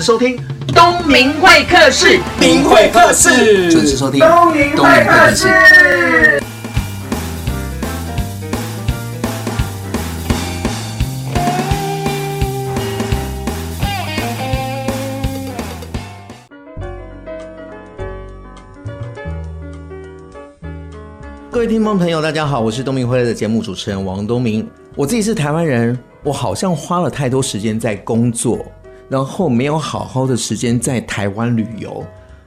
时收听东明会客室，明会客室，准时收听东明会客室。各位听众朋友，大家好，我是东明会的节目主持人王东明。我自己是台湾人，我好像花了太多时间在工作，然后没有好好的时间在台湾旅游。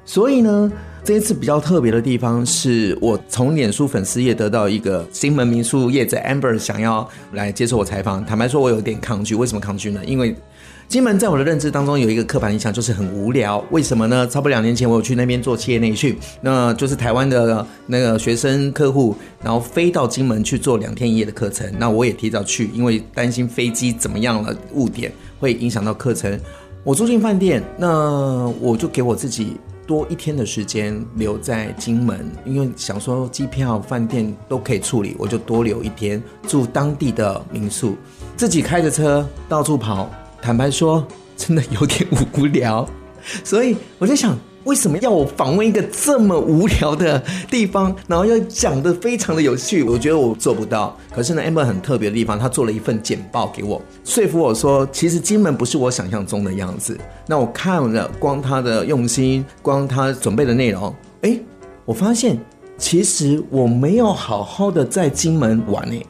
所以呢，这一次比较特别的地方是我从脸书粉丝页得到一个金门民宿业者 Amber 想要来接受我采访。坦白说，我有点抗拒。为什么抗拒呢？因为金门在我的认知当中有一个刻板印象，就是很无聊。为什么呢？差不多两年前，我有去那边做企业内训，那就是台湾的那个学生客户，然后飞到金门去做两天一夜的课程。那我也提早去，因为担心飞机怎么样了，误点会影响到课程。我住进饭店，那我就给我自己多一天的时间留在金门，因为想说机票、饭店都可以处理，我就多留一天住当地的民宿，自己开着车到处跑。坦白说，真的有点无聊，所以我在想，为什么要我访问一个这么无聊的地方，然后要讲得非常的有趣？我觉得我做不到。可是呢，Amber 很特别的地方，他做了一份简报给我，说服我说，其实金门不是我想象中的样子。那我看了，光他的用心，光他准备的内容，哎，我发现其实我没有好好的在金门玩呢。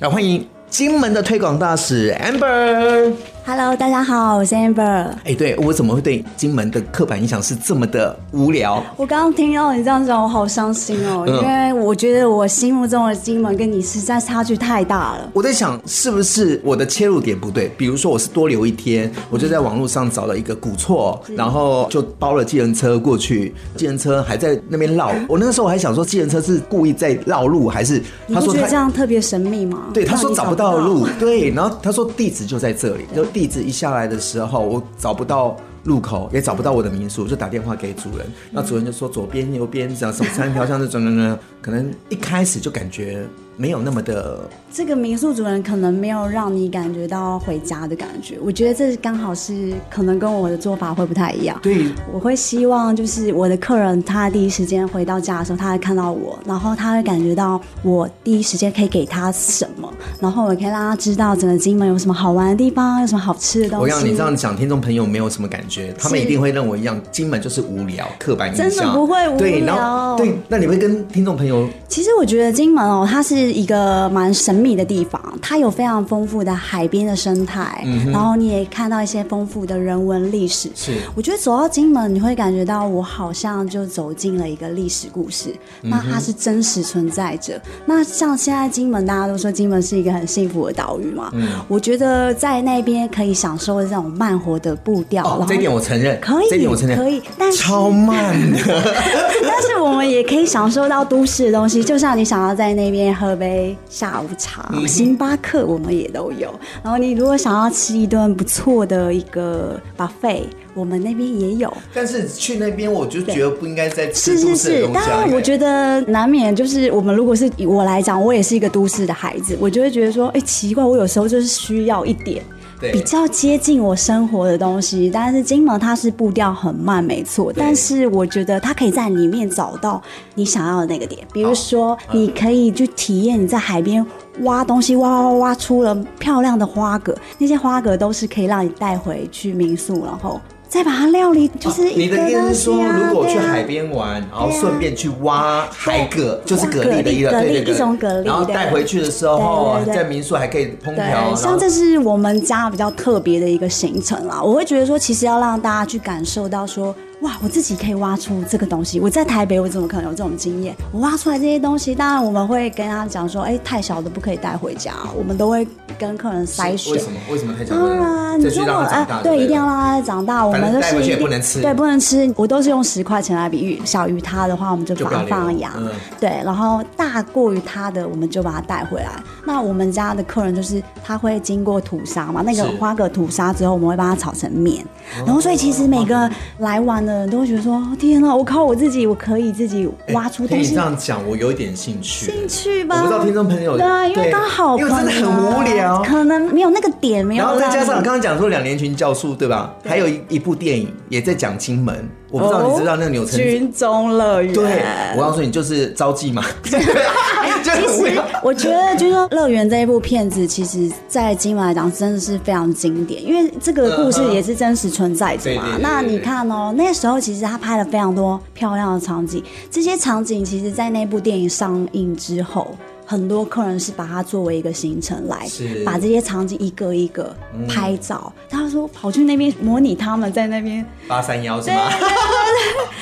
来，欢迎金门的推广大使 Amber。Hello，大家好，我是 Amber。哎、欸，对，我怎么会对金门的刻板印象是这么的无聊？我刚刚听到你这样讲，我好伤心哦，嗯、因为我觉得我心目中的金门跟你实在差距太大了。我在想，是不是我的切入点不对？比如说，我是多留一天，我就在网络上找了一个古厝，嗯、然后就包了计程车过去，计程车还在那边绕。我那个时候还想说，计程车是故意在绕路，还是他说他觉得这样特别神秘吗？对，他说找不到路，对，然后他说地址就在这里，就。地址一下来的时候，我找不到路口，也找不到我的民宿，就打电话给主人。那主人就说左边、右边，这样什么三条巷子，转转转，可能一开始就感觉。没有那么的，这个民宿主人可能没有让你感觉到回家的感觉。我觉得这刚好是可能跟我的做法会不太一样。对，我会希望就是我的客人他第一时间回到家的时候，他会看到我，然后他会感觉到我第一时间可以给他什么，然后我可以让他知道整个金门有什么好玩的地方，有什么好吃的东西。我让你这样讲，听众朋友没有什么感觉，他们一定会认为一样，金门就是无聊、刻板印象。真的不会无聊。对，然后对，那你会跟听众朋友？其实我觉得金门哦，它是。一个蛮神秘的地方，它有非常丰富的海边的生态，嗯、然后你也看到一些丰富的人文历史。是，我觉得走到金门，你会感觉到我好像就走进了一个历史故事，嗯、那它是真实存在着。那像现在金门，大家都说金门是一个很幸福的岛屿嘛，嗯、我觉得在那边可以享受这种慢活的步调。哦，这一点我承认，可以，这点我承认，可以，但是超慢的。但是我们也可以享受到都市的东西，就像你想要在那边喝杯。下午茶、星巴克我们也都有。然后你如果想要吃一顿不错的一个 buffet，我们那边也有。但是去那边我就觉得不应该再吃。是是是，当然我觉得难免就是我们如果是以我来讲，我也是一个都市的孩子，我就会觉得说，哎，奇怪，我有时候就是需要一点。比较接近我生活的东西，但是金门它是步调很慢，没错。但是我觉得它可以在里面找到你想要的那个点，比如说你可以去体验你在海边挖东西，挖挖挖挖出了漂亮的花蛤，那些花蛤都是可以让你带回去民宿，然后。再把它料理，就是、啊、你的意思是说，如果去海边玩，啊、然后顺便去挖海蛤，就是蛤蜊的一个，对对对，一种蛤蜊，然后带回去的时候，在民宿还可以烹调。像这是我们家比较特别的一个行程啦，我会觉得说，其实要让大家去感受到说。哇，我自己可以挖出这个东西。我在台北，我怎么可能有这种经验？我挖出来这些东西，当然我们会跟他讲说，哎，太小的不可以带回家。我们都会跟客人筛选。为什么？为什么太小？当然，你说哎，对，一定要让它长大。我们就是也不能吃，对，不能吃。我都是用十块钱来比喻，小于它的话，我们就把它放养。对，然后大过于它的，我们就把它带回来。那我们家的客人就是他会经过屠杀嘛，那个花蛤屠杀之后，我们会把它炒成面。然后，所以其实每个来玩的。的人都会觉得说：天哪，我靠我自己，我可以自己挖出东西。听你这样讲，我有一点兴趣。兴趣吧？我不知道听众朋友对啊，因为刚好因为真的很无聊，可能没有那个点，没有。然后再加上刚刚讲说两年群教术，对吧？还有一一部电影也在讲金门。我不知道你知道那个钮承泽军中乐园？对，我告诉你，就是招妓嘛。其实我觉得《就是说乐园》这一部片子，其实，在金门来讲，真的是非常经典，因为这个故事也是真实存在着嘛。那你看哦，那时候其实他拍了非常多漂亮的场景，这些场景其实，在那部电影上映之后。很多客人是把它作为一个行程来，把这些场景一个一个拍照。他说跑去那边模拟他们在那边八三幺是吗？对，对，对，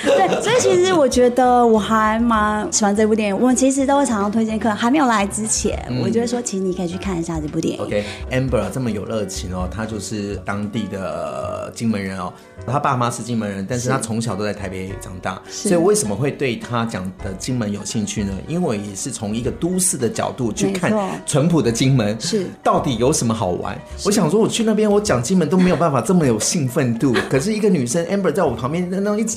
对，所以其实我觉得我还蛮喜欢这部电影。我们其实都会常常推荐客人，还没有来之前，嗯、我就会说，其实你可以去看一下这部电影。OK，Amber、okay, 这么有热情哦，他就是当地的金门人哦。他爸妈是金门人，但是他从小都在台北长大，所以为什么会对他讲的金门有兴趣呢？因为也是从一个都市的角度去看淳朴的金门，是到底有什么好玩？我想说，我去那边，我讲金门都没有办法这么有兴奋度。可是一个女生 Amber 在我旁边，那那一直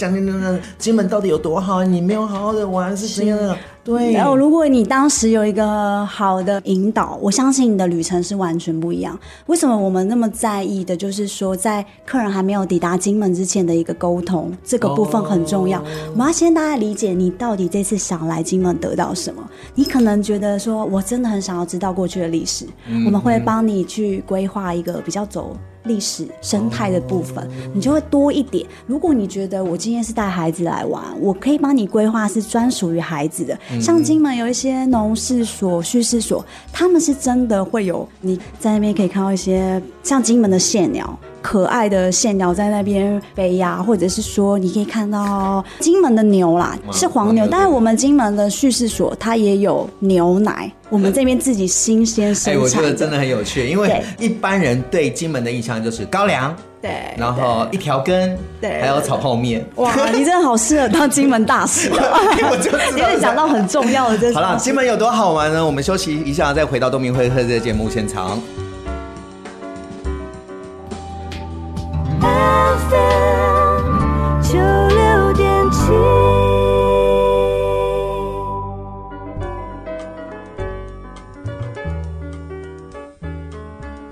金门到底有多好？你没有好好的玩是怎样的？对，然后如果你当时有一个好的引导，我相信你的旅程是完全不一样。为什么我们那么在意的，就是说在客人还没有抵达金门之前的一个沟通，这个部分很重要。Oh. 我们要先大家理解你到底这次想来金门得到什么。你可能觉得说我真的很想要知道过去的历史，mm -hmm. 我们会帮你去规划一个比较走。历史生态的部分，你就会多一点。如果你觉得我今天是带孩子来玩，我可以帮你规划是专属于孩子的。像金门有一些农事所、叙事所，他们是真的会有你在那边可以看到一些像金门的蟹鸟。可爱的线鸟在那边飞呀，或者是说你可以看到金门的牛啦，是黄牛，但是我们金门的畜事所它也有牛奶，我们这边自己新鲜生产。哎，我觉得真的很有趣，因为一般人对金门的印象就是高粱，对，然后一条根，对，还有炒泡面。哇，你真的好适合当金门大使啊！我就因为讲到很重要的这。好了，金门有多好玩呢？我们休息一下，再回到东明会客这个节目现场。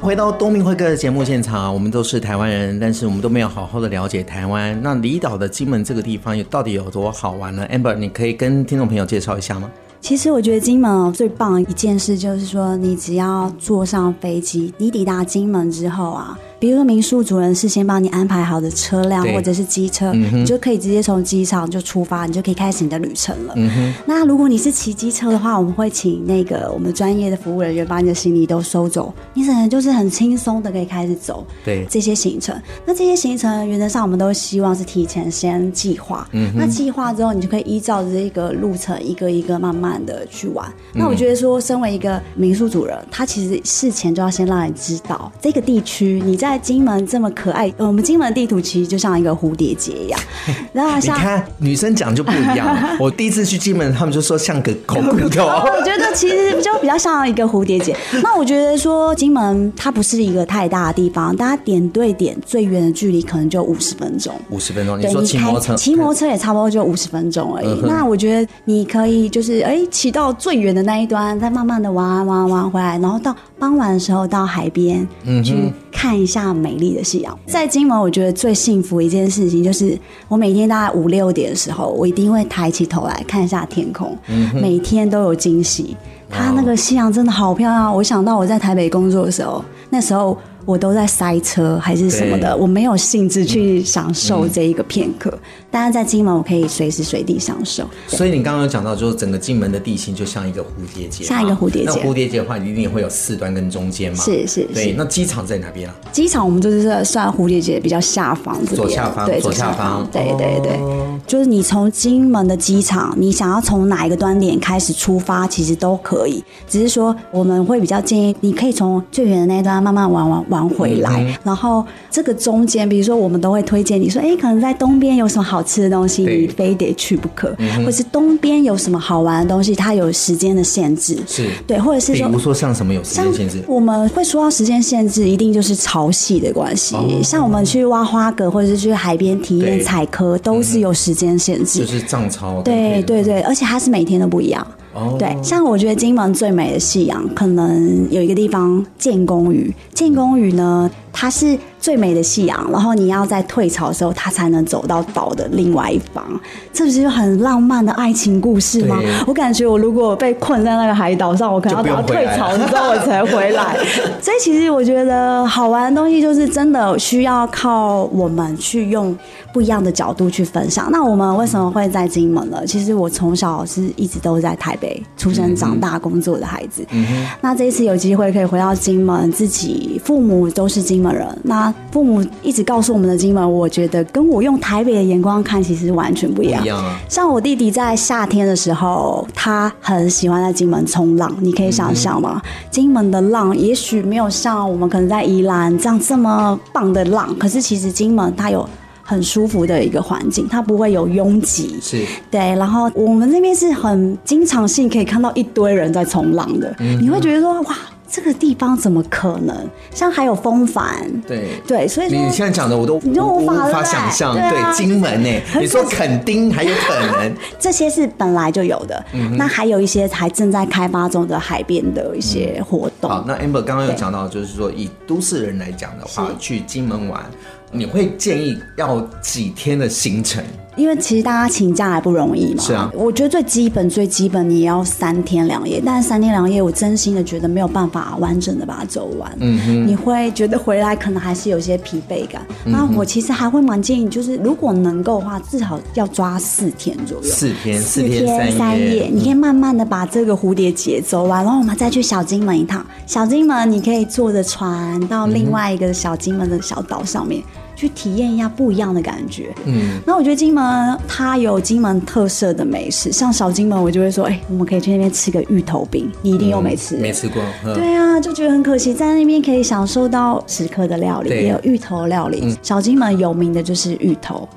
回到东明会客的节目现场，我们都是台湾人，但是我们都没有好好的了解台湾。那离岛的金门这个地方，有到底有多好玩呢？Amber，你可以跟听众朋友介绍一下吗？其实我觉得金门最棒一件事就是说，你只要坐上飞机，你抵达金门之后啊。比如说民宿主人事先帮你安排好的车辆或者是机车，嗯，你就可以直接从机场就出发，你就可以开始你的旅程了。嗯、那如果你是骑机车的话，我们会请那个我们专业的服务人员把你的行李都收走，你可能就是很轻松的可以开始走。对这些行程，那这些行程原则上我们都希望是提前先计划。嗯，那计划之后，你就可以依照这个路程一个一个慢慢的去玩。嗯、那我觉得说，身为一个民宿主人，他其实事前就要先让你知道这个地区你在。在金门这么可爱，我们金门地图其实就像一个蝴蝶结一样。然后像你看女生讲就不一样。我第一次去金门，他们就说像个狗骨头。我觉得其实就比较像一个蝴蝶结。那我觉得说金门它不是一个太大的地方，大家点对点最远的距离可能就五十分钟。五十分钟，你说骑摩托车，骑摩托车也差不多就五十分钟而已。嗯。那我觉得你可以就是哎骑到最远的那一端，再慢慢的玩玩玩回来，然后到傍晚的时候到海边去看一下。美丽的夕阳，在金门，我觉得最幸福一件事情就是，我每天大概五六点的时候，我一定会抬起头来看一下天空，嗯、每天都有惊喜。它那个夕阳真的好漂亮，我想到我在台北工作的时候，那时候。我都在塞车还是什么的，我没有兴致去享受这一个片刻。但是在金门，我可以随时随地享受。所以你刚刚有讲到，就是整个金门的地形就像一个蝴蝶结，像一个蝴蝶结。那蝴蝶结的话，一定会有四端跟中间嘛？是是。对，那机场在哪边啊？机场我们就是算蝴蝶结比较下方这边，左下方，对，左下方。对对对，哦、就是你从金门的机场，你想要从哪一个端点开始出发，其实都可以。只是说我们会比较建议，你可以从最远的那一端慢慢玩玩。玩回来。嗯、然后这个中间，比如说我们都会推荐你说，哎，可能在东边有什么好吃的东西，你非得去不可，嗯、或是东边有什么好玩的东西，它有时间的限制，是。对，或者是说，比如说像什么有时间限制，我们会说到时间限制，一定就是潮汐的关系。哦、像我们去挖花蛤，或者是去海边体验采科，都是有时间限制，就是涨潮。对对对，而且它是每天都不一样。Oh. 对，像我觉得金门最美的夕阳，可能有一个地方建功屿。建功屿呢，它是最美的夕阳，然后你要在退潮的时候，他才能走到岛的另外一方。这不是很浪漫的爱情故事吗？我感觉我如果被困在那个海岛上，我可能要等到退潮之后我才回来。所以其实我觉得好玩的东西，就是真的需要靠我们去用不一样的角度去分享。那我们为什么会在金门呢？其实我从小是一直都在台北出生、长大、工作的孩子。嗯。那这一次有机会可以回到金门，自己父母都是金门人。那父母一直告诉我们的金门，我觉得跟我用台北的眼光看，其实完全不一样。一样啊。像我弟弟在夏天的时候，他很喜欢在金门冲浪。你可以想象吗？嗯、金门的浪也许没有像我们可能在宜兰这样这么棒的浪，可是其实金门它有很舒服的一个环境，它不会有拥挤。是。对，然后我们那边是很经常性可以看到一堆人在冲浪的，嗯、你会觉得说哇。这个地方怎么可能？像还有风帆，对对，所以你现在讲的我都你就无法无法想象。对，金门呢？你说垦丁还有可能？这些是本来就有的。嗯那还有一些还正在开发中的海边的一些活动。好，那 Amber 刚刚有讲到，就是说以都市人来讲的话，去金门玩，你会建议要几天的行程？因为其实大家请假还不容易嘛，是啊。我觉得最基本最基本你也要三天两夜，但是三天两夜我真心的觉得没有办法完整的把它走完。嗯哼，你会觉得回来可能还是有些疲惫感。那、嗯、我其实还会蛮建议，就是如果能够的话，至少要抓四天左右。四天，四天三夜，你可以慢慢的把这个蝴蝶结走完，然后我们再去小金门一趟。小金门你可以坐着船到另外一个小金门的小岛上面。去体验一下不一样的感觉。嗯，那我觉得金门它有金门特色的美食，像小金门，我就会说，哎、欸，我们可以去那边吃个芋头饼，你一定又没吃、嗯，没吃过。对啊，就觉得很可惜，在那边可以享受到食客的料理，也有芋头料理。嗯、小金门有名的就是芋头。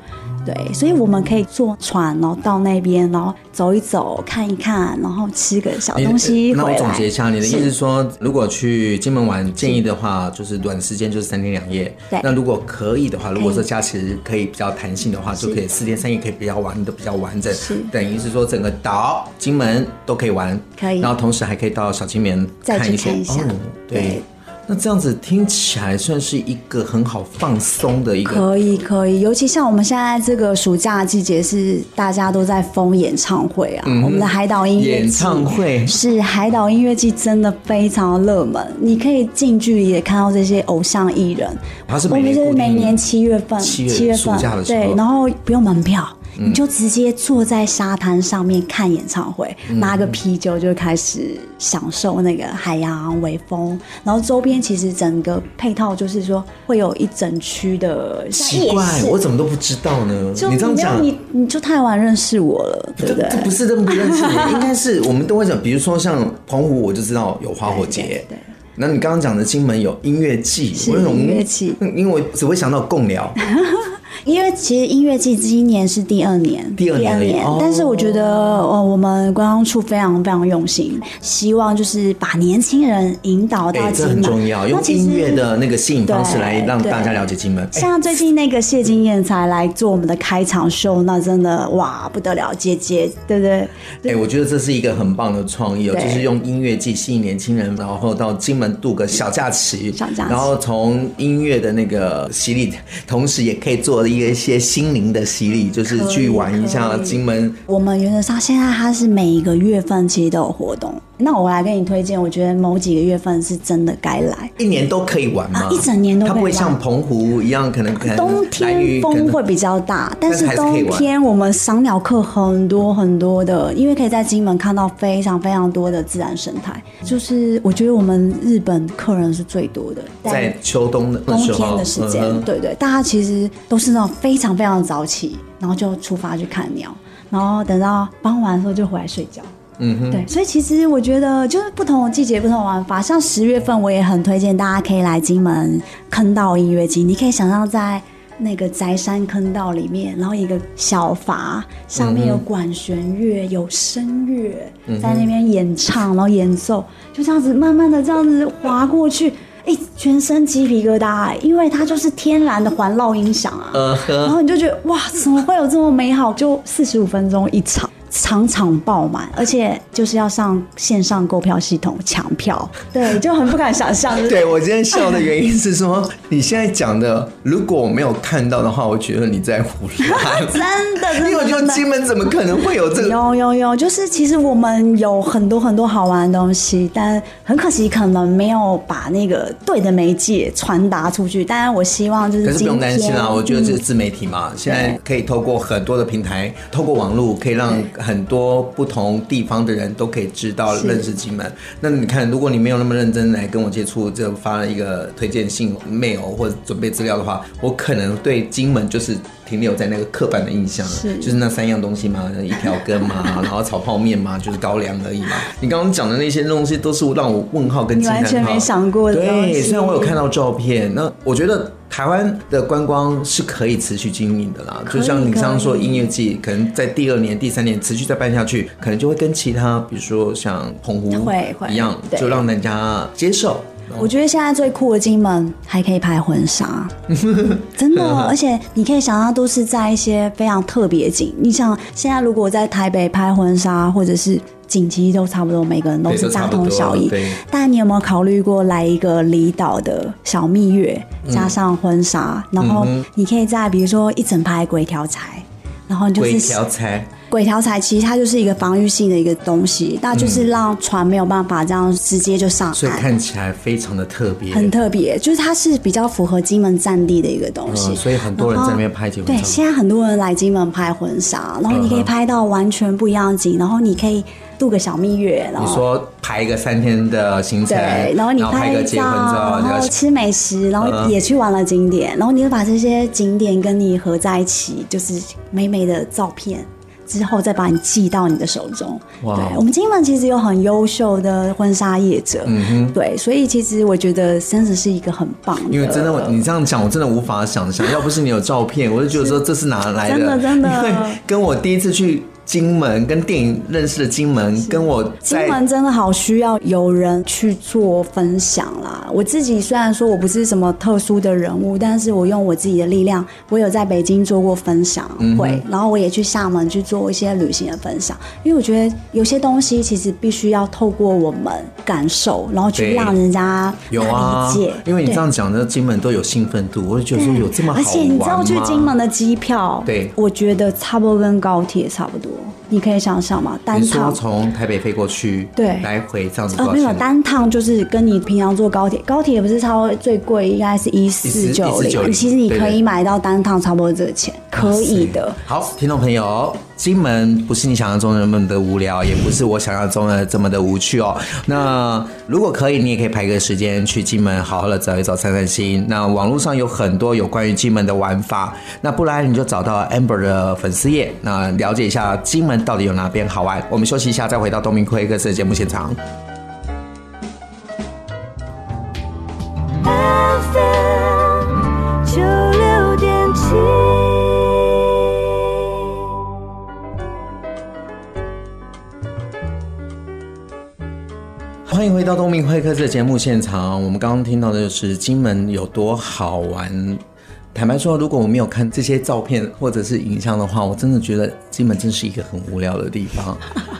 对，所以我们可以坐船，然后到那边，然后走一走，看一看，然后吃个小东西。那我总结一下，你的意思是说，是如果去金门玩，建议的话就是短时间就是三天两夜。对。那如果可以的话，如果说假期可以比较弹性的话，就可以四天三夜，可以比较玩的比较完整。是。等于是说整个岛金门都可以玩。可以。然后同时还可以到小金门看一些。看一下。哦，对。那这样子听起来算是一个很好放松的一个，可以可以，尤其像我们现在这个暑假季节，是大家都在疯演唱会啊。嗯、我们的海岛音乐演唱会是海岛音乐季，真的非常热门。你可以近距离也看到这些偶像艺人。它是每年我们是每年七月份，七月份对，然后不用门票。你就直接坐在沙滩上面看演唱会，嗯、拿个啤酒就开始享受那个海洋微风，然后周边其实整个配套就是说会有一整区的。奇怪，我怎么都不知道呢？就你这样讲，你你就太晚认识我了，对不对？这不是这么不认识你，应该是我们都会讲，比如说像澎湖，我就知道有花火节。对，对。那你刚刚讲的金门有音乐季，是音乐季，因为我只会想到贡寮。因为其实音乐季今年是第二年，第二年，二年但是我觉得，呃，我们观光处非常非常用心，希望就是把年轻人引导到金门，欸、这很重要，用音乐的那个吸引方式来让大家了解金门。像最近那个谢金燕才来做我们的开场秀，那真的哇不得了，姐姐，对不对？哎、欸，我觉得这是一个很棒的创意哦，就是用音乐季吸引年轻人，然后到金门度个小假期，小假期，然后从音乐的那个洗礼，同时也可以做。一些心灵的洗礼，就是去玩一下金门。我们原则上现在它是每一个月份其实都有活动。那我来给你推荐，我觉得某几个月份是真的该来。一年都可以玩吗？一整年都可以玩。它不会像澎湖一样，可能可能冬天风会比较大，但是冬天我们赏鸟客很多很多的，因为可以在金门看到非常非常多的自然生态。就是我觉得我们日本客人是最多的，在秋冬的冬天的时间，对对，大家其实都是那种非常非常早起，然后就出发去看鸟，然后等到傍晚的时候就回来睡觉。嗯哼，对，所以其实我觉得就是不同的季节不同的玩法，像十月份我也很推荐大家可以来金门坑道音乐季，你可以想象在。那个宅山坑道里面，然后一个小筏上面有管弦乐、嗯、有声乐在那边演唱，然后演奏，就这样子慢慢的这样子滑过去，哎，全身鸡皮疙瘩，因为它就是天然的环绕音响啊，嗯、然后你就觉得哇，怎么会有这么美好？就四十五分钟一场。场场爆满，而且就是要上线上购票系统抢票，对，就很不敢想象。对，我今天笑的原因是说，你现在讲的，如果我没有看到的话，我觉得你在胡乱。真的，因为我觉得金门怎么可能会有这个？有有有，就是其实我们有很多很多好玩的东西，但很可惜可能没有把那个对的媒介传达出去。当然，我希望就是。可是不用担心啊，我觉得这是自媒体嘛，嗯、现在可以透过很多的平台，透过网络可以让。很多不同地方的人都可以知道认识金门。那你看，如果你没有那么认真来跟我接触，就发了一个推荐信 mail 或者准备资料的话，我可能对金门就是停留在那个刻板的印象，是就是那三样东西嘛，一条根嘛，然后炒泡面嘛，就是高粱而已嘛。你刚刚讲的那些东西都是让我问号跟惊叹号，完全没想过的。对，虽然我有看到照片，那我觉得。台湾的观光是可以持续经营的啦，就像你刚刚说，音乐季可能在第二年、第三年持续再办下去，可能就会跟其他，比如说像澎湖一样，就让人家接受。我觉得现在最酷的金门还可以拍婚纱，真的，而且你可以想象都是在一些非常特别景。你想现在如果在台北拍婚纱，或者是。景其实都差不多，每个人都是大同小异。但你有没有考虑过来一个离岛的小蜜月，加上婚纱，嗯，然后你可以在比如说一整排鬼条柴，然后就是鬼条柴。鬼条彩其实它就是一个防御性的一个东西，那就是让船没有办法这样直接就上岸，所以看起来非常的特别，很特别。就是它是比较符合金门战地的一个东西，嗯，所以很多人在那边拍结婚。对，现在很多人来金门拍婚纱，然后你可以拍到完全不一样的景，然后你可以。度个小蜜月，然后你说排一个三天的行程，对，然后你拍一个结婚照，然后吃美食，然后也去玩了景点，嗯、然后你就把这些景点跟你合在一起，就是美美的照片，之后再把你寄到你的手中。哇对，我们金门其实有很优秀的婚纱业者，嗯哼，对，所以其实我觉得真的是一个很棒的。因为真的，你这样讲，我真的无法想象，要不是你有照片，我就觉得说这是哪来的？真的真的，因为跟我第一次去。金门跟电影认识的金门，跟我金门真的好需要有人去做分享啦。我自己虽然说我不是什么特殊的人物，但是我用我自己的力量，我有在北京做过分享会，然后我也去厦门去做一些旅行的分享。因为我觉得有些东西其实必须要透过我们感受，然后去让人家有理解。有啊，因为你这样讲的，金门都有兴奋度，我就觉得说有这么好？而且你知道去金门的机票，对，我觉得差不多跟高铁差不多。Cristo. 你可以想象嘛，单趟从台北飞过去，对，来回这样子。呃，没有单趟就是跟你平常坐高铁，高铁也不是超最贵，应该是一四九零。其实你可以买到单趟差不多这个钱，可以的。好，听众朋友。金门不是你想象中的那么的无聊，也不是我想象中的这么的无趣哦。那如果可以，你也可以排个时间去金门，好好的走一走，散散心。那网络上有很多有关于金门的玩法，那不然你就找到 Amber 的粉丝页，那了解一下金门到底有哪边好玩。我们休息一下，再回到东明会客室的节目现场。欢迎回到东明会客室的节目现场。我们刚刚听到的就是金门有多好玩。坦白说，如果我没有看这些照片或者是影像的话，我真的觉得金门真是一个很无聊的地方。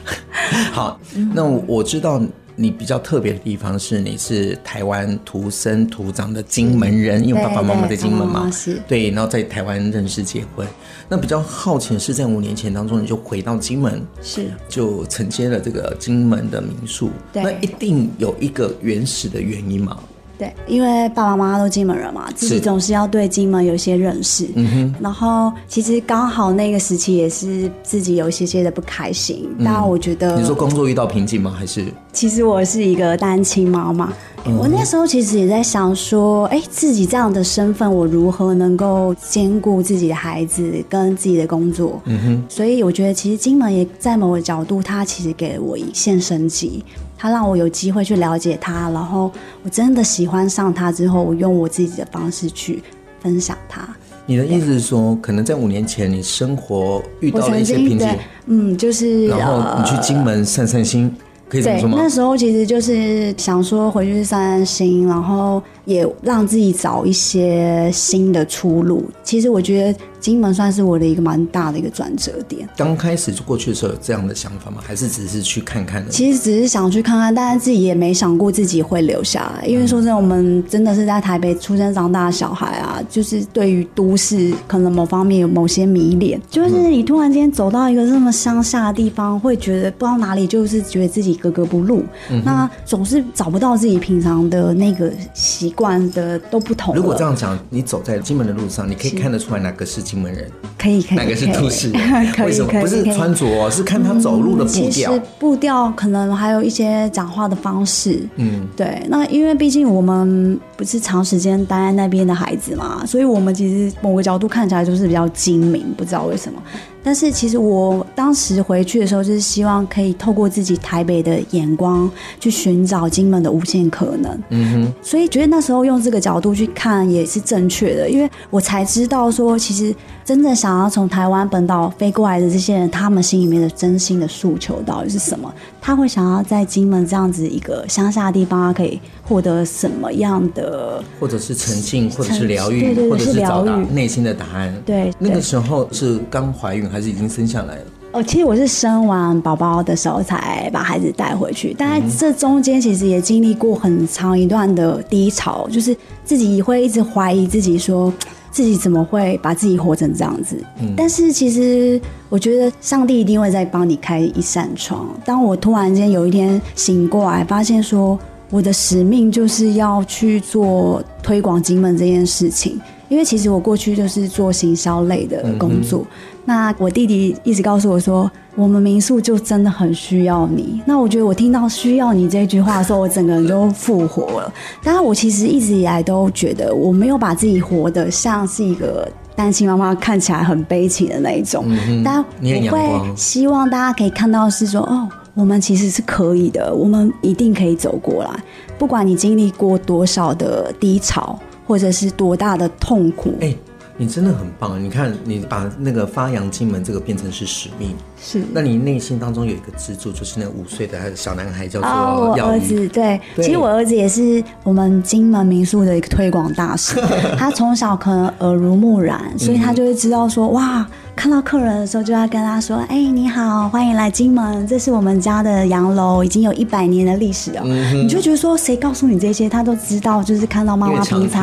好，那我知道。你比较特别的地方是，你是台湾土生土长的金门人，因为爸爸妈妈在金门嘛，对，然后在台湾认识结婚。那比较好奇是在五年前当中，你就回到金门，是就承接了这个金门的民宿，那一定有一个原始的原因嘛？对，因为爸爸妈妈都金门人嘛，自己总是要对金门有一些认识。嗯哼。然后其实刚好那个时期也是自己有一些些的不开心。当然，我觉得、嗯、你说工作遇到瓶颈吗？还是？其实我是一个单亲妈妈。我那时候其实也在想说，哎，自己这样的身份，我如何能够兼顾自己的孩子跟自己的工作？嗯哼。所以我觉得，其实金门也在某个角度，它其实给了我一线生机，它让我有机会去了解他，然后我真的喜欢上他之后，我用我自己的方式去分享他。你的意思是说，可能在五年前，你生活遇到了一些瓶颈，嗯，就是然后你去金门散散心。对，那时候其实就是想说回去散散心，然后也让自己找一些新的出路。其实我觉得。金门算是我的一个蛮大的一个转折点。刚开始过去的时候有这样的想法吗？还是只是去看看？其实只是想去看看，但是自己也没想过自己会留下来。因为说真的，我们真的是在台北出生长大的小孩啊，就是对于都市可能某方面有某些迷恋。就是你突然间走到一个这么乡下的地方，会觉得不知道哪里，就是觉得自己格格不入。嗯、那总是找不到自己平常的那个习惯的都不同。如果这样讲，你走在金门的路上，你可以看得出来哪个是金门人，可以，可以，哪个是都市人？为什么可以不是穿着、哦，是看他走路的步调？其实步调可能还有一些讲话的方式。嗯，对。那因为毕竟我们不是长时间待在那边的孩子嘛，所以我们其实某个角度看起来就是比较精明，不知道为什么。但是其实我当时回去的时候，就是希望可以透过自己台北的眼光去寻找金门的无限可能。嗯哼，所以觉得那时候用这个角度去看也是正确的，因为我才知道说，其实真正想要从台湾本岛飞过来的这些人，他们心里面的真心的诉求到底是什么？他会想要在金门这样子一个乡下的地方，他可以获得什么样的？或者是沉浸，或者是疗愈，对对对，或者是找到内心的答案。对，那个时候是刚怀孕。还是已经生下来了？哦，其实我是生完宝宝的时候才把孩子带回去，但在这中间其实也经历过很长一段的低潮，就是自己会一直怀疑自己，说自己怎么会把自己活成这样子。嗯，但是其实我觉得上帝一定会在帮你开一扇窗。当我突然间有一天醒过来，发现说我的使命就是要去做推广金门这件事情，因为其实我过去就是做行销类的工作。嗯那我弟弟一直告诉我说，我们民宿就真的很需要你。那我觉得我听到“需要你”这句话的时候，我整个人都复活了。当然，我其实一直以来都觉得我没有把自己活得像是一个单亲妈妈，看起来很悲情的那一种。嗯，但我会希望大家可以看到是说，哦，我们其实是可以的，我们一定可以走过来。不管你经历过多少的低潮，或者是多大的痛苦。欸你真的很棒，你看，你把那个发扬金门这个变成是使命，是。那你内心当中有一个支柱，就是那五岁的小男孩叫做我儿子，对，对。其实我儿子也是我们金门民宿的一个推广大使，他从小可能耳濡目染，所以他就会知道说，哇。看到客人的时候，就要跟他说：“哎、欸，你好，欢迎来金门，这是我们家的洋楼，已经有一百年的历史了。嗯”你就觉得说，谁告诉你这些，他都知道，就是看到妈妈平常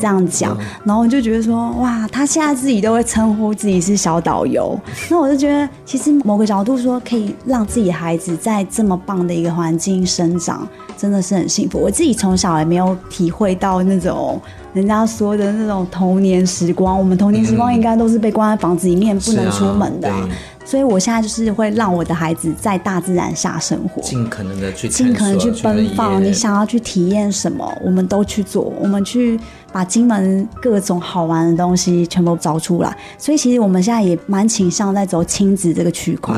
这样讲、啊，然后我就觉得说，哇，他现在自己都会称呼自己是小导游。那我就觉得，其实某个角度说，可以让自己孩子在这么棒的一个环境生长，真的是很幸福。我自己从小也没有体会到那种。人家说的那种童年时光，我们童年时光应该都是被关在房子里面不能出门的。所以，我现在就是会让我的孩子在大自然下生活，尽可能的去，尽可能去奔放。你想要去体验什么，我们都去做。我们去把金门各种好玩的东西全部找出来。所以，其实我们现在也蛮倾向在走亲子这个区块。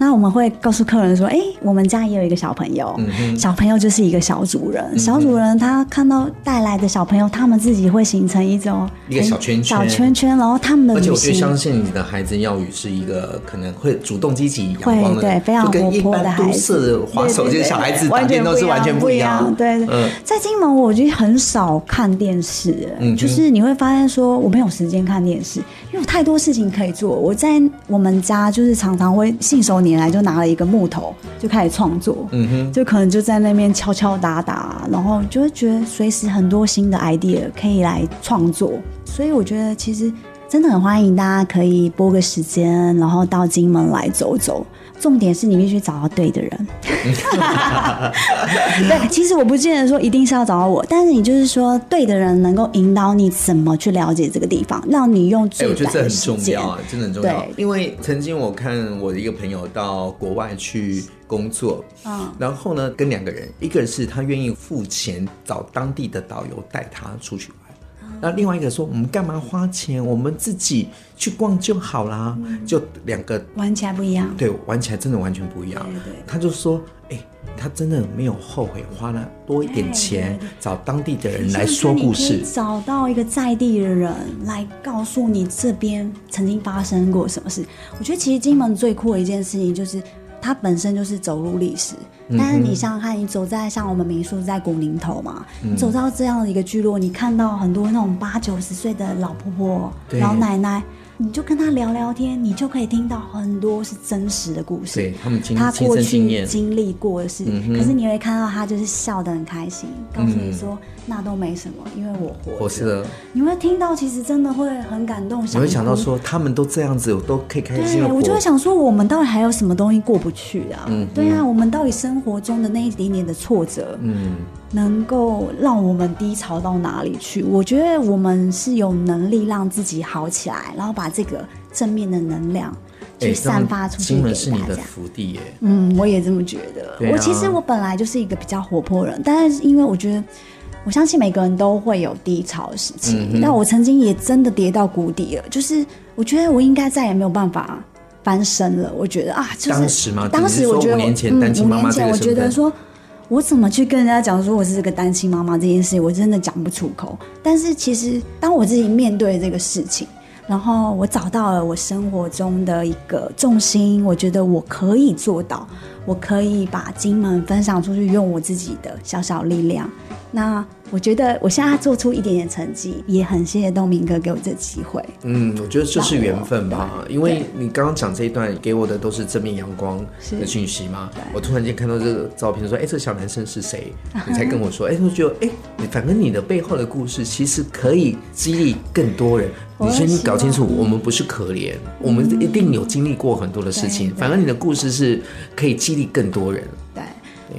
那我们会告诉客人说：“哎、欸，我们家也有一个小朋友，嗯、小朋友就是一个小主人。嗯、小主人他看到带来的小朋友，他们自己会形成一种一个小圈圈，小圈圈，然后他们的。而且，我就相信你的孩子耀宇是一个可能。会主动积极、阳光的，对，非常活泼的孩子。滑手机的小孩子打电动是完全不一样。对，在金门我就很少看电视，嗯，就是你会发现说我没有时间看电视，因为有太多事情可以做。我在我们家就是常常会信手拈来，就拿了一个木头就开始创作，嗯哼，就可能就在那边敲敲打打，然后就会觉得随时很多新的 idea 可以可以来创作。所以我觉得其实。真的很欢迎大家可以拨个时间，然后到金门来走走。重点是你必须找到对的人。对，其实我不见得说一定是要找到我，但是你就是说对的人能够引导你怎么去了解这个地方，让你用最短的时间。欸、我觉得这很重要啊，真的很重要。对，因为曾经我看我的一个朋友到国外去工作，嗯，然后呢跟两个人，一个人是他愿意付钱找当地的导游带他出去。那另外一个说，我们干嘛花钱？我们自己去逛就好啦。嗯、就两个玩起来不一样，对，玩起来真的完全不一样。对，对，他就说，哎、欸，他真的没有后悔花了多一点钱，找当地的人来说故事，找到一个在地的人来告诉你这边曾经发生过什么事。我觉得其实金门最酷的一件事情就是。它本身就是走入历史，但是你想想看，你走在像我们民宿在古宁头嘛，嗯、你走到这样的一个聚落，你看到很多那种八九十岁的老婆婆、老奶奶。你就跟他聊聊天，你就可以听到很多是真实的故事。对，他们经他过去经历过的事，可是你会看到他就是笑得很开心，告诉你说那都没什么，因为我活。我是的。你会听到，其实真的会很感动。你会想到说，他们都这样子，我都可以开心。对，我就会想说，我们到底还有什么东西过不去啊？嗯，对啊，我们到底生活中的那一点点的挫折，嗯。能够让我们低潮到哪里去？我觉得我们是有能力让自己好起来，然后把这个正面的能量去散发出去给大家。金门是你的福地耶。嗯，我也这么觉得。啊、我其实我本来就是一个比较活泼人，但是因为我觉得，我相信每个人都会有低潮的时期。那、嗯、我曾经也真的跌到谷底了，就是我觉得我应该再也没有办法翻身了。我觉得啊，就是当时吗？当时我觉得，五年前我觉得说。我怎么去跟人家讲说我是这个单亲妈妈这件事，我真的讲不出口。但是其实当我自己面对这个事情，然后我找到了我生活中的一个重心，我觉得我可以做到，我可以把金门分享出去，用我自己的小小力量。那我觉得我现在做出一点点成绩，也很谢谢东明哥给我这机会。嗯，我觉得这是缘分吧，因为你刚刚讲这一段给我的都是正面阳光的讯息嘛。我突然间看到这个照片，说：“哎，这小男生是谁？”你才跟我说：“哎，我觉得哎，反正你的背后的故事其实可以激励更多人。你先搞清楚，我们不是可怜，我们一定有经历过很多的事情。反而你的故事是可以激励更多人。”对。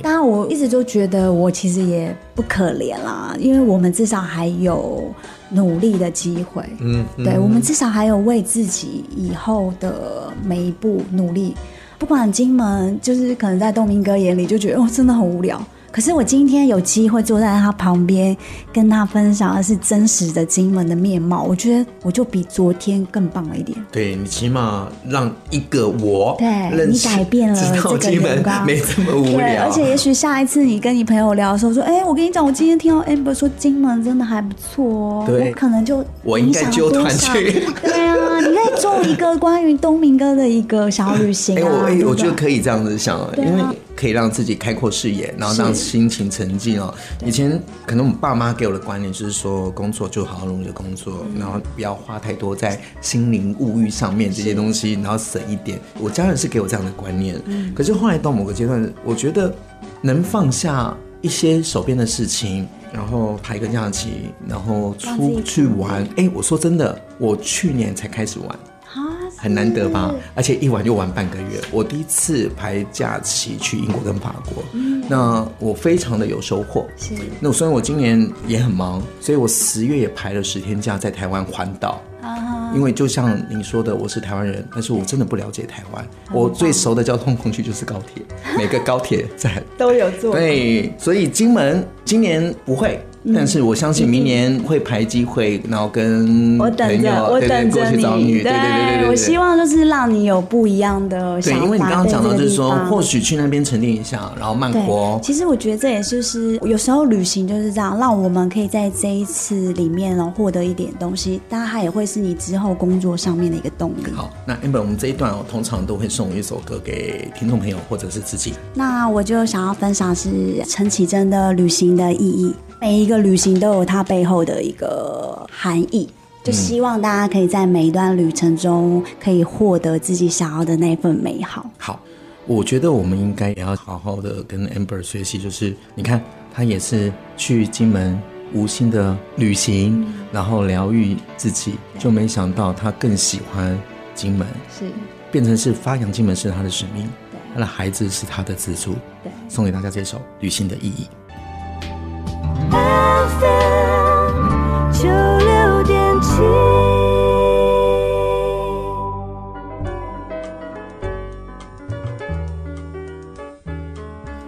当然，我一直都觉得我其实也不可怜啦，因为我们至少还有努力的机会。嗯，嗯对，我们至少还有为自己以后的每一步努力。不管金门，就是可能在东明哥眼里就觉得哦，真的很无聊。可是我今天有机会坐在他旁边，跟他分享的是真实的金门的面貌，我觉得我就比昨天更棒了一点。对，你起码让一个我对你改变了这个眼光，没这么无聊。对，而且也许下一次你跟你朋友聊的时候说，哎，我跟你讲，我今天听到 Amber 说金门真的还不错哦，我可能就我应该揪团去。对啊，你可以做一个关于东明哥的一个小旅行啊。哎，我我觉得可以这样子想，啊、因为。可以让自己开阔视野，然后让心情沉静哦。以前可能我们爸妈给我的观念就是说，工作就好好努力的工作，嗯、然后不要花太多在心灵物欲上面这些东西，然后省一点。我家人是给我这样的观念，嗯、可是后来到某个阶段，我觉得能放下一些手边的事情，然后排个假期，然后出去玩。哎、欸，我说真的，我去年才开始玩。很难得吧，而且一玩就玩半个月。我第一次排假期去英国跟法国，嗯、那我非常的有收获。是，那虽然我今年也很忙，所以我十月也排了十天假在台湾环岛。啊，因为就像你说的，我是台湾人，但是我真的不了解台湾。我最熟的交通工具就是高铁，每个高铁站 都有坐。对，所以金门今年不会。但是我相信明年会排机会，然后跟我等着，我等着你。对对对对，我希望就是让你有不一样的想法。对，因为你刚刚讲到就是说，或许去那边沉淀一下，然后慢活。其实我觉得这也就是有时候旅行就是这样，让我们可以在这一次里面然后获得一点东西，当然它也会是你之后工作上面的一个动力。好，那 Amber，我们这一段哦，通常都会送一首歌给听众朋友或者是自己。那我就想要分享是陈绮贞的《旅行的意义》。每一个旅行都有它背后的一个含义，就希望大家可以在每一段旅程中可以获得自己想要的那份美好。好，我觉得我们应该也要好好的跟 Amber 学习，就是你看，他也是去金门无心的旅行，嗯、然后疗愈自己，就没想到他更喜欢金门，是。变成是发扬金门是他的使命，对。他的孩子是他的支柱，对，送给大家这首《旅行的意义》。九六点七。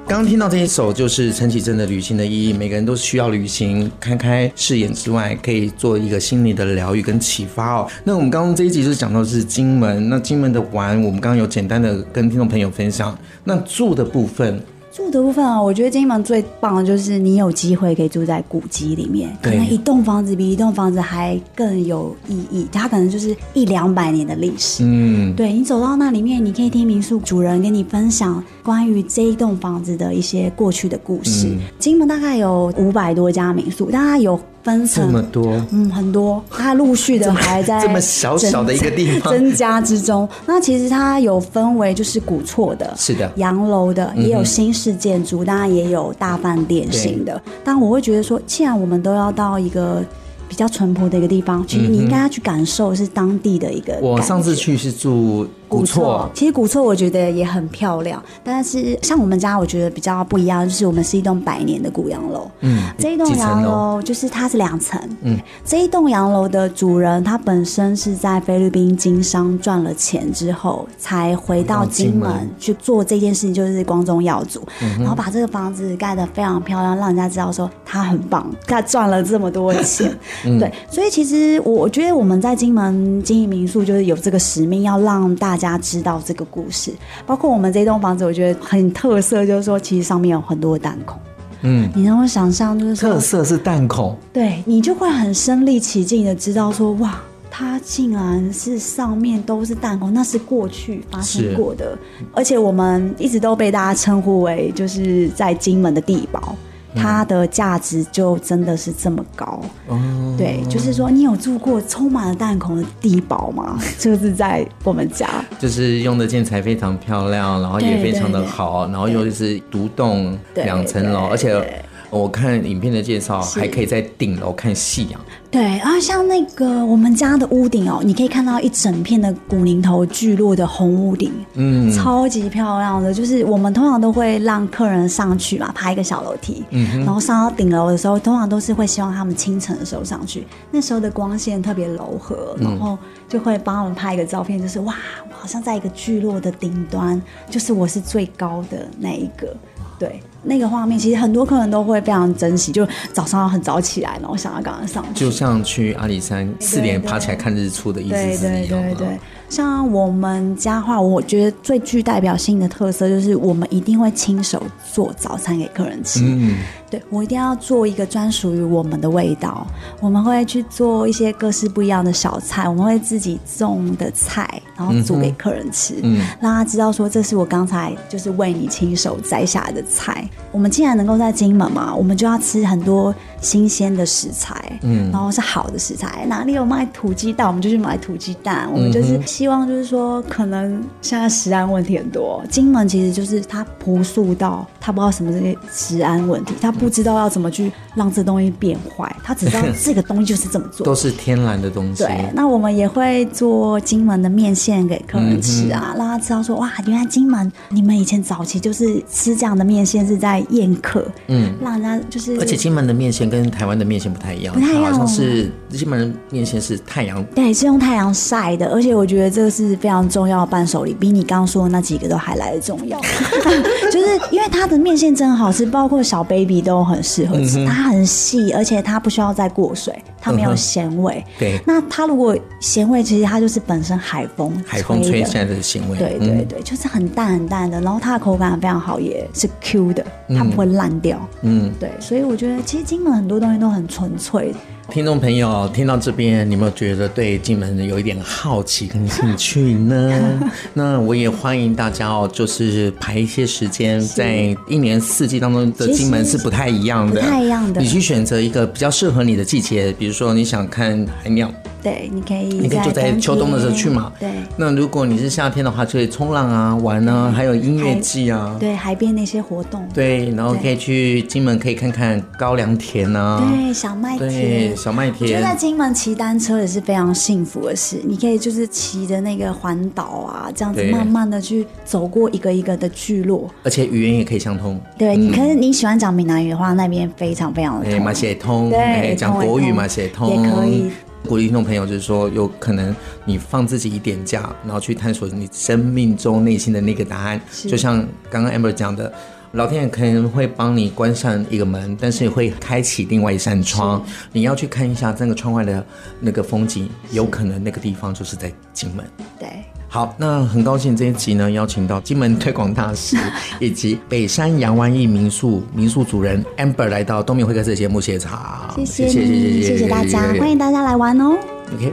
刚听到这一首就是陈绮贞的《旅行的意义》，每个人都需要旅行，开开视野之外，可以做一个心理的疗愈跟启发哦。那我们刚刚这一集就是讲到是金门，那金门的玩，我们刚刚有简单的跟听众朋友分享。那住的部分。住的部分啊，我觉得金门最棒的就是你有机会可以住在古迹里面，可能一栋房子比一栋房子还更有意义，它可能就是一两百年的历史。嗯，对，你走到那里面，你可以听民宿主人跟你分享关于这一栋房子的一些过去的故事。嗯，金门大概有五百多家民宿，大概有。分层这么多，嗯，很多，它陆续的还在 这么小小的一个地方增加之中。那其实它有分为就是古厝的，是的，洋楼的，也有新式建筑，当然也有大饭店型的。但我会觉得说，既然我们都要到一个。比较淳朴的一个地方，其实你应该要去感受是当地的一个。我上次去是住古厝，其实古厝我觉得也很漂亮，但是像我们家我觉得比较不一样，就是我们是一栋百年的古洋楼。嗯，这一栋洋楼就是它是两层。嗯，这一栋洋楼的主人他本身是在菲律宾经商赚了钱之后，才回到金门去做这件事情，就是光宗耀祖，然后把这个房子盖得非常漂亮，让人家知道说他很棒，他赚了这么多钱。嗯、对，所以其实我我觉得我们在金门经营民宿，就是有这个使命，要让大家知道这个故事。包括我们这栋房子，我觉得很特色，就是说其实上面有很多弹孔。嗯，你能够想象，就是特色是弹孔，对，你就会很身临其境的知道说，哇，它竟然是上面都是弹孔，那是过去发生过的。而且我们一直都被大家称呼为就是在金门的地堡。它的价值就真的是这么高，嗯、对，就是说你有住过充满了弹孔的地堡吗？就是在我们家，就是用的建材非常漂亮，然后也非常的好，然后又是独栋两层楼，而且。我看影片的介绍，还可以在顶楼看夕阳。对，啊像那个我们家的屋顶哦，你可以看到一整片的古林头聚落的红屋顶，嗯，超级漂亮的。就是我们通常都会让客人上去嘛，爬一个小楼梯，嗯，然后上到顶楼的时候，通常都是会希望他们清晨的时候上去，那时候的光线特别柔和，然后就会帮我们拍一个照片，就是哇，我好像在一个聚落的顶端，就是我是最高的那一个。对，那个画面，其实很多客人都会非常珍惜，就早上要很早起来，然后想要赶快上去，就像去阿里山四点爬起来看日出的意思是一样的。对对对对对。像我们家话，我觉得最具代表性的特色就是我们一定会亲手做早餐给客人吃。嗯，对，我一定要做一个专属于我们的味道。我们会去做一些各式不一样的小菜，我们会自己种的菜，然后煮给客人吃，嗯，让他知道说这是我刚才就是为你亲手摘下来的菜。我们既然能够在金门嘛，我们就要吃很多新鲜的食材，嗯，然后是好的食材。哪里有卖土鸡蛋，我们就去买土鸡蛋。我们就是。希望就是说，可能现在食安问题很多。金门其实就是它朴素到他不知道什么这些食安问题，他不知道要怎么去让这东西变坏，他只知道这个东西就是这么做，都是天然的东西。对，那我们也会做金门的面线给客人吃啊，让他知道说哇，原来金门你们以前早期就是吃这样的面线是在宴客，嗯，让人家就是。而且金门的面线跟台湾的面线不太一样，不太一样，好像是金门的面线是太阳，对，是用太阳晒的，而且我觉得。这个是非常重要的伴手礼，比你刚刚说的那几个都还来得重要。就是因为它的面线真好吃，包括小 baby 都很适合吃。嗯、它很细，而且它不需要再过水，它没有咸味。嗯、对，那它如果咸味，其实它就是本身海风海风吹下来的咸味。对对对，就是很淡很淡的，然后它的口感非常好，也是 Q 的，它不会烂掉。嗯，对，所以我觉得其实金门很多东西都很纯粹。听众朋友听到这边，你有没有觉得对金门有一点好奇跟兴趣呢？那我也欢迎大家哦，就是排一些时间，在一年四季当中的金门是不太一样的，不太一样的。你去选择一个比较适合你的季节，比如说你想看海鸟。对，你可以你可以就在秋冬的时候去嘛。对。那如果你是夏天的话，就可以冲浪啊、玩啊，还有音乐季啊。对，海边那些活动。对，然后可以去金门，可以看看高粱田啊。对，小麦田。对，小麦田。我觉得在金门骑单车也是非常幸福的事。你可以就是骑着那个环岛啊，这样子慢慢的去走过一个一个的聚落。而且语言也可以相通。对，你可是你喜欢讲闽南语的话，那边非常非常的通。马写通。对，讲国语嘛，写通。也可以。鼓励听众朋友，就是说，有可能你放自己一点假，然后去探索你生命中内心的那个答案。就像刚刚 Amber 讲的，老天爷可能会帮你关上一个门，但是也会开启另外一扇窗。你要去看一下那个窗外的那个风景，有可能那个地方就是在金门。对。好，那很高兴这一集呢，邀请到金门推广大使以及北山洋湾意民宿民宿主人 Amber 来到东明会客室节目现场。谢谢，谢谢，谢谢，谢谢大家，欢迎大家来玩哦。OK。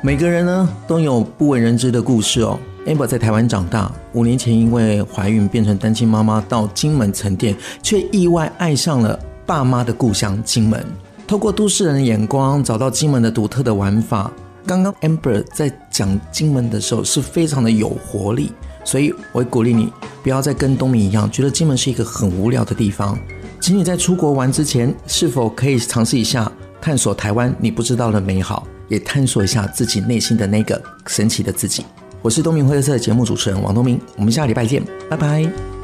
每个人呢都有不为人知的故事哦。Amber 在台湾长大，五年前因为怀孕变成单亲妈妈，到金门沉淀，却意外爱上了爸妈的故乡金门。透过都市人的眼光，找到金门的独特的玩法。刚刚 Amber 在讲金门的时候是非常的有活力，所以我鼓励你不要再跟东明一样，觉得金门是一个很无聊的地方。请你在出国玩之前，是否可以尝试一下探索台湾你不知道的美好，也探索一下自己内心的那个神奇的自己。我是东明会客室的节目主持人王东明，我们下个礼拜见，拜拜。